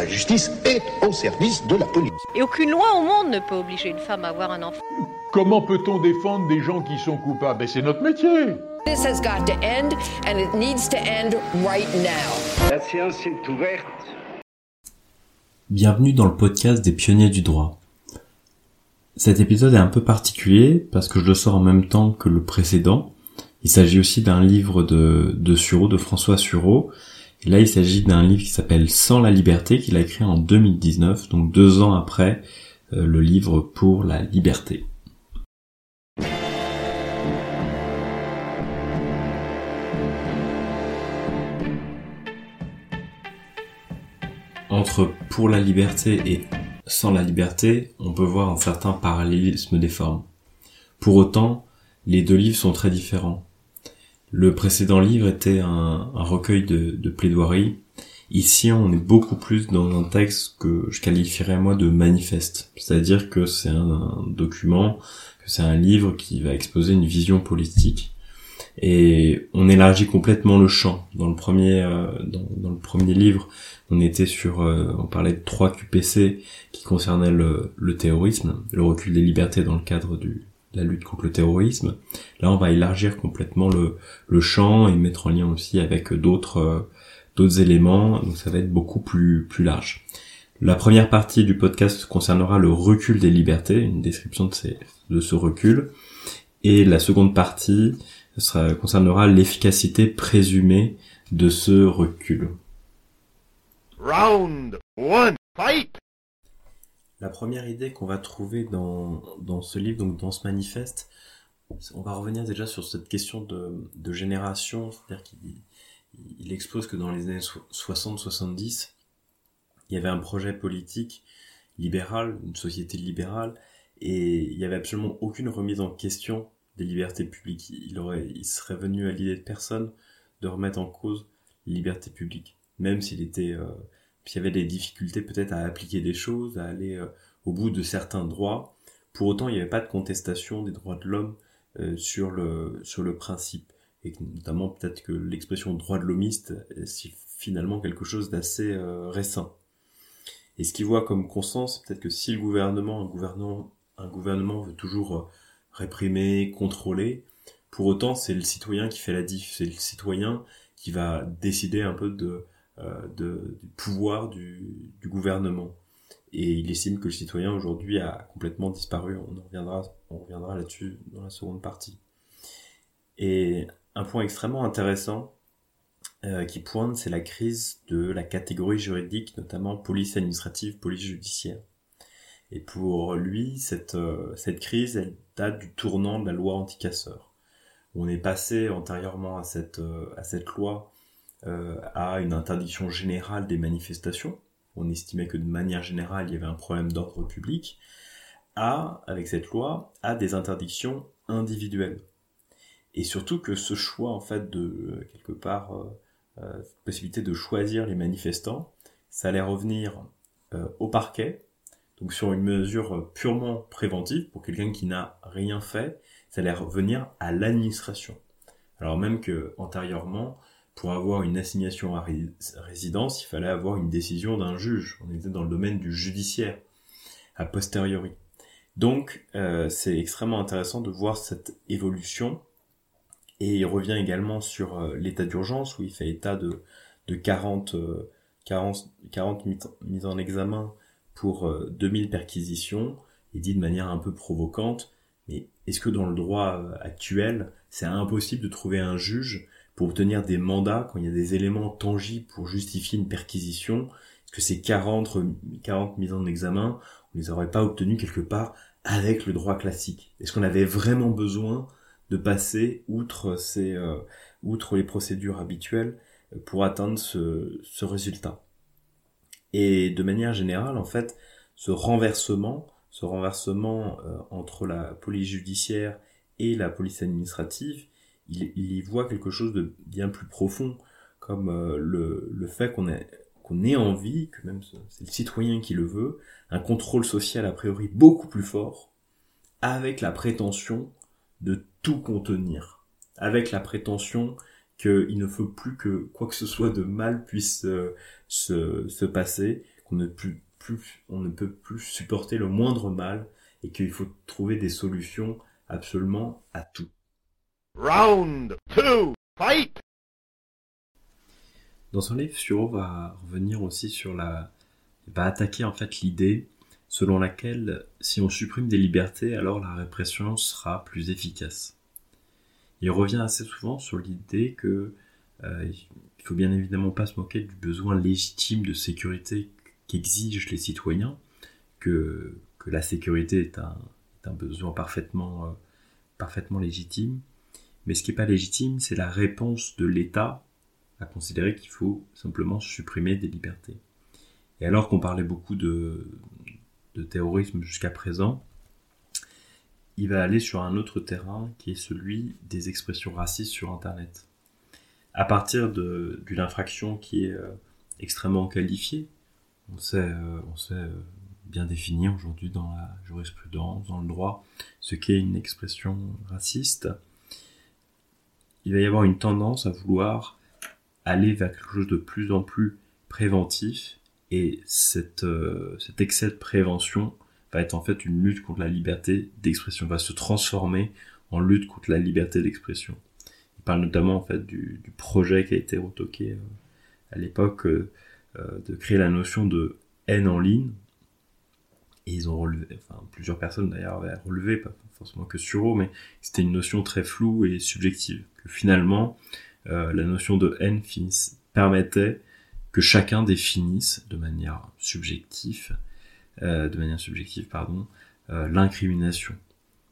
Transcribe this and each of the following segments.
La justice est au service de la police. Et aucune loi au monde ne peut obliger une femme à avoir un enfant. Comment peut-on défendre des gens qui sont coupables? Ben, C'est notre métier. This has got to end and it needs to end right now. La séance est ouverte. Bienvenue dans le podcast des pionniers du droit. Cet épisode est un peu particulier parce que je le sors en même temps que le précédent. Il s'agit aussi d'un livre de, de Sureau, de François Sureau, là, il s'agit d'un livre qui s'appelle Sans la liberté, qu'il a écrit en 2019, donc deux ans après euh, le livre Pour la liberté. Entre Pour la liberté et Sans la liberté, on peut voir un certain parallélisme des formes. Pour autant, les deux livres sont très différents. Le précédent livre était un, recueil de, de plaidoiries. Ici, on est beaucoup plus dans un texte que je qualifierais moi de manifeste. C'est-à-dire que c'est un, document, que c'est un livre qui va exposer une vision politique. Et on élargit complètement le champ. Dans le premier, euh, dans, le premier livre, on était sur, euh, on parlait de trois QPC qui concernaient le, le terrorisme, le recul des libertés dans le cadre du, la lutte contre le terrorisme. Là, on va élargir complètement le, le champ et mettre en lien aussi avec d'autres euh, d'autres éléments. Donc, ça va être beaucoup plus plus large. La première partie du podcast concernera le recul des libertés, une description de, ces, de ce recul, et la seconde partie sera, concernera l'efficacité présumée de ce recul. Round one, fight! La première idée qu'on va trouver dans, dans ce livre, donc dans ce manifeste, on va revenir déjà sur cette question de, de génération, c'est-à-dire qu'il il expose que dans les années 60-70, il y avait un projet politique libéral, une société libérale, et il n'y avait absolument aucune remise en question des libertés publiques. Il, aurait, il serait venu à l'idée de personne de remettre en cause les libertés publiques, même s'il était euh, puis il y avait des difficultés peut-être à appliquer des choses, à aller euh, au bout de certains droits. Pour autant, il n'y avait pas de contestation des droits de l'homme euh, sur le sur le principe et notamment peut-être que l'expression droit de l'homiste est finalement quelque chose d'assez euh, récent. Et ce qu'il voit comme constant, c'est peut-être que si le gouvernement, un gouvernement, un gouvernement veut toujours réprimer, contrôler, pour autant c'est le citoyen qui fait la diff, c'est le citoyen qui va décider un peu de euh, de, du pouvoir du, gouvernement. Et il estime que le citoyen aujourd'hui a complètement disparu. On reviendra, reviendra là-dessus dans la seconde partie. Et un point extrêmement intéressant euh, qui pointe, c'est la crise de la catégorie juridique, notamment police administrative, police judiciaire. Et pour lui, cette, euh, crise, elle date du tournant de la loi anticasseur. On est passé antérieurement à cette, euh, loi euh, à une interdiction générale des manifestations. On estimait que de manière générale, il y avait un problème d'ordre public. À, avec cette loi, à des interdictions individuelles. Et surtout que ce choix, en fait, de quelque part, euh, euh possibilité de choisir les manifestants, ça allait revenir euh, au parquet, donc sur une mesure purement préventive pour quelqu'un qui n'a rien fait, ça allait revenir à l'administration. Alors même que antérieurement, pour avoir une assignation à résidence, il fallait avoir une décision d'un juge. On était dans le domaine du judiciaire, a posteriori. Donc, euh, c'est extrêmement intéressant de voir cette évolution. Et il revient également sur euh, l'état d'urgence, où il fait état de, de 40, 40, 40 mises en examen pour 2000 euh, perquisitions. Il dit de manière un peu provocante, mais est-ce que dans le droit actuel, c'est impossible de trouver un juge pour obtenir des mandats quand il y a des éléments tangibles pour justifier une perquisition Est-ce que ces 40, 40 mises en examen, on les aurait pas obtenus quelque part avec le droit classique? Est-ce qu'on avait vraiment besoin de passer outre ces, euh, outre les procédures habituelles euh, pour atteindre ce, ce résultat? Et de manière générale, en fait, ce renversement, ce renversement euh, entre la police judiciaire et la police administrative, il, y voit quelque chose de bien plus profond, comme euh, le, le fait qu'on ait, qu'on ait envie, que même c'est le citoyen qui le veut, un contrôle social a priori beaucoup plus fort, avec la prétention de tout contenir, avec la prétention qu'il ne faut plus que quoi que ce soit de mal puisse euh, se, se passer, qu'on ne, plus, plus, on ne peut plus supporter le moindre mal et qu'il faut trouver des solutions absolument à tout. Round two, fight! Dans son livre, Suro va revenir aussi sur la, va attaquer en fait l'idée selon laquelle si on supprime des libertés, alors la répression sera plus efficace. Il revient assez souvent sur l'idée que euh, il faut bien évidemment pas se moquer du besoin légitime de sécurité qu'exigent les citoyens, que, que la sécurité est un, est un besoin parfaitement, euh, parfaitement légitime. Mais ce qui n'est pas légitime, c'est la réponse de l'État à considérer qu'il faut simplement supprimer des libertés. Et alors qu'on parlait beaucoup de, terrorisme jusqu'à présent, il va aller sur un autre terrain qui est celui des expressions racistes sur Internet. À partir d'une infraction qui est euh, extrêmement qualifiée, on sait, euh, euh, bien définir aujourd'hui dans la jurisprudence, dans le droit, ce qu'est une expression raciste, il va y avoir une tendance à vouloir aller vers quelque chose de plus en plus préventif et cette, cet excès de prévention va être en fait une lutte contre la liberté d'expression, va se transformer en lutte contre la liberté d'expression. Il parle notamment en fait du, projet qui a été retoqué euh, à l'époque euh, euh, de créer la notion de haine en ligne. Et ils ont relevé, enfin plusieurs personnes d'ailleurs avaient relevé, pas forcément que sur eux, mais c'était une notion très floue et subjective. Que finalement, la notion de haine permettait que chacun définisse de manière subjective euh, de manière subjective, pardon, euh, l'incrimination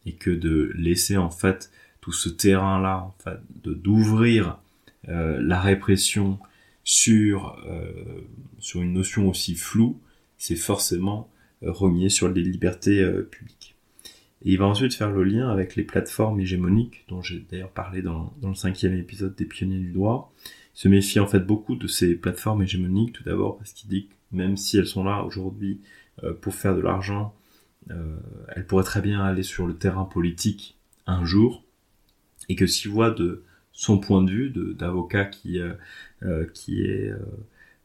et que de laisser en fait tout ce terrain-là, d'ouvrir euh, la répression sur sur une notion aussi floue, c'est forcément renier sur les libertés publiques. Et il va ensuite faire le lien avec les plateformes hégémoniques, dont j'ai d'ailleurs parlé dans, dans, le cinquième épisode des pionniers du droit. Il se méfie en fait beaucoup de ces plateformes hégémoniques, tout d'abord parce qu'il dit que même si elles sont là aujourd'hui euh, pour faire de l'argent, euh, elle pourrait très bien aller sur le terrain politique un jour, et que s'il voit de son point de vue d'avocat qui, euh, qui est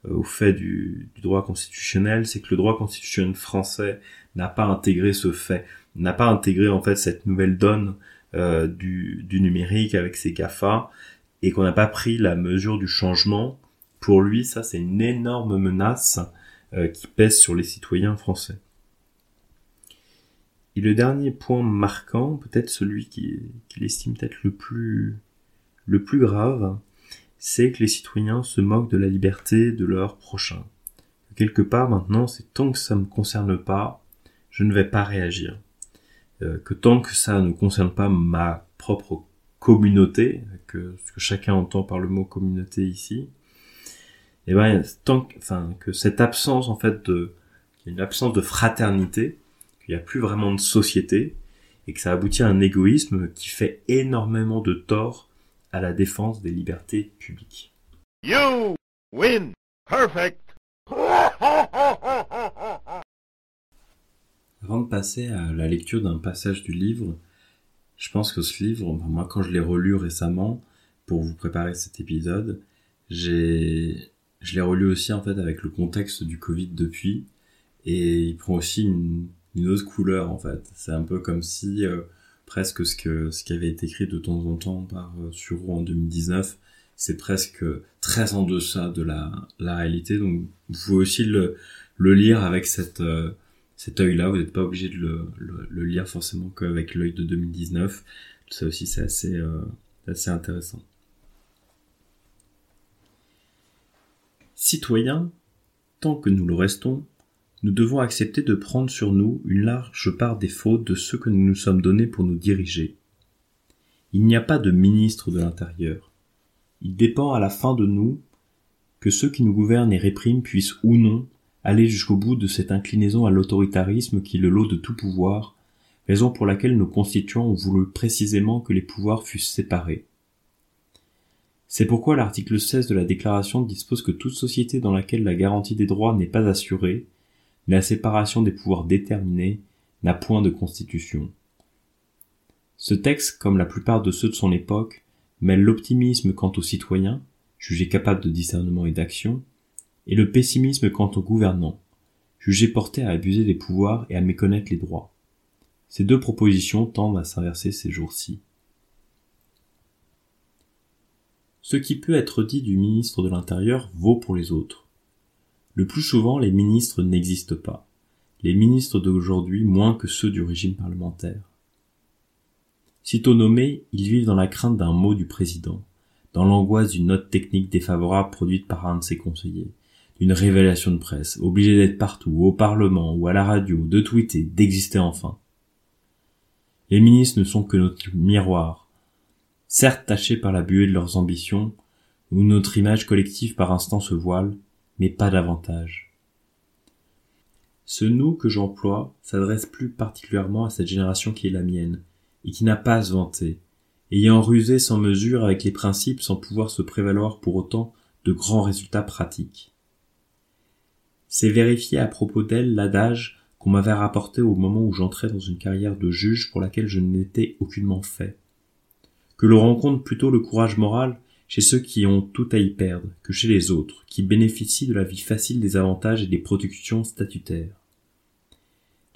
au fait du, du droit constitutionnel, c'est que le droit constitutionnel français n'a pas intégré ce fait, n'a pas intégré en fait cette nouvelle donne euh, du, du, numérique avec ses GAFA, et qu'on n'a pas pris la mesure du changement. Pour lui, ça c'est une énorme menace euh, qui pèse sur les citoyens français. Et le dernier point marquant, peut-être celui qu'il qui estime peut-être le plus, le plus grave, c'est que les citoyens se moquent de la liberté de leur prochain. Quelque part maintenant, c'est tant que ça ne me concerne pas, je ne vais pas réagir. Euh, que tant que ça ne concerne pas ma propre communauté, que ce que chacun entend par le mot communauté ici, et eh ben tant que, enfin que cette absence en fait de une absence de fraternité, qu'il n'y a plus vraiment de société et que ça aboutit à un égoïsme qui fait énormément de tort à la défense des libertés publiques. You win perfect. Avant de passer à la lecture d'un passage du livre, je pense que ce livre, moi quand je l'ai relu récemment pour vous préparer cet épisode, j'ai je l'ai relu aussi en fait avec le contexte du Covid depuis, et il prend aussi une, autre couleur en fait. C'est un peu comme si euh, presque ce que ce qui avait été écrit de temps en temps par euh, Suro en 2019, c'est presque très en deçà de la, la réalité. Donc vous pouvez aussi le, le lire avec cette euh, cet œil-là. Vous n'êtes pas obligé de le, le, lire forcément qu'avec l'œil de 2019. Tout ça aussi c'est assez euh, assez intéressant. Citoyens, tant que nous le restons, nous devons accepter de prendre sur nous une large part des fautes de ceux que nous nous sommes donnés pour nous diriger. Il n'y a pas de ministre de l'Intérieur. Il dépend à la fin de nous que ceux qui nous gouvernent et répriment puissent ou non aller jusqu'au bout de cette inclinaison à l'autoritarisme qui est le lot de tout pouvoir, raison pour laquelle nos constituants ont voulu précisément que les pouvoirs fussent séparés. C'est pourquoi l'article 16 de la Déclaration dispose que toute société dans laquelle la garantie des droits n'est pas assurée, la séparation des pouvoirs déterminée, n'a point de constitution. Ce texte, comme la plupart de ceux de son époque, mêle l'optimisme quant aux citoyens, jugés capables de discernement et d'action, et le pessimisme quant aux gouvernants, jugés portés à abuser des pouvoirs et à méconnaître les droits. Ces deux propositions tendent à s'inverser ces jours-ci. Ce qui peut être dit du ministre de l'Intérieur vaut pour les autres. Le plus souvent, les ministres n'existent pas. Les ministres d'aujourd'hui moins que ceux du régime parlementaire. Sitôt nommés, ils vivent dans la crainte d'un mot du président, dans l'angoisse d'une note technique défavorable produite par un de ses conseillers, d'une révélation de presse, obligé d'être partout, au Parlement ou à la radio, de tweeter, d'exister enfin. Les ministres ne sont que notre miroir, certes tachés par la buée de leurs ambitions, où notre image collective par instant se voile, mais pas davantage. Ce nous que j'emploie s'adresse plus particulièrement à cette génération qui est la mienne, et qui n'a pas à se vanter, ayant rusé sans mesure avec les principes sans pouvoir se prévaloir pour autant de grands résultats pratiques. C'est vérifié à propos d'elle l'adage qu'on m'avait rapporté au moment où j'entrais dans une carrière de juge pour laquelle je n'étais aucunement fait que l'on rencontre plutôt le courage moral chez ceux qui ont tout à y perdre que chez les autres, qui bénéficient de la vie facile des avantages et des protections statutaires.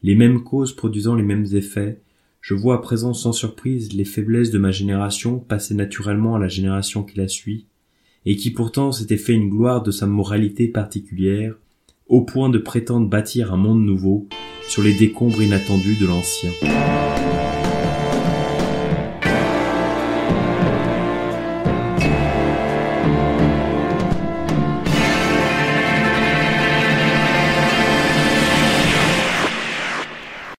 Les mêmes causes produisant les mêmes effets, je vois à présent sans surprise les faiblesses de ma génération passer naturellement à la génération qui la suit, et qui pourtant s'était fait une gloire de sa moralité particulière, au point de prétendre bâtir un monde nouveau sur les décombres inattendus de l'ancien.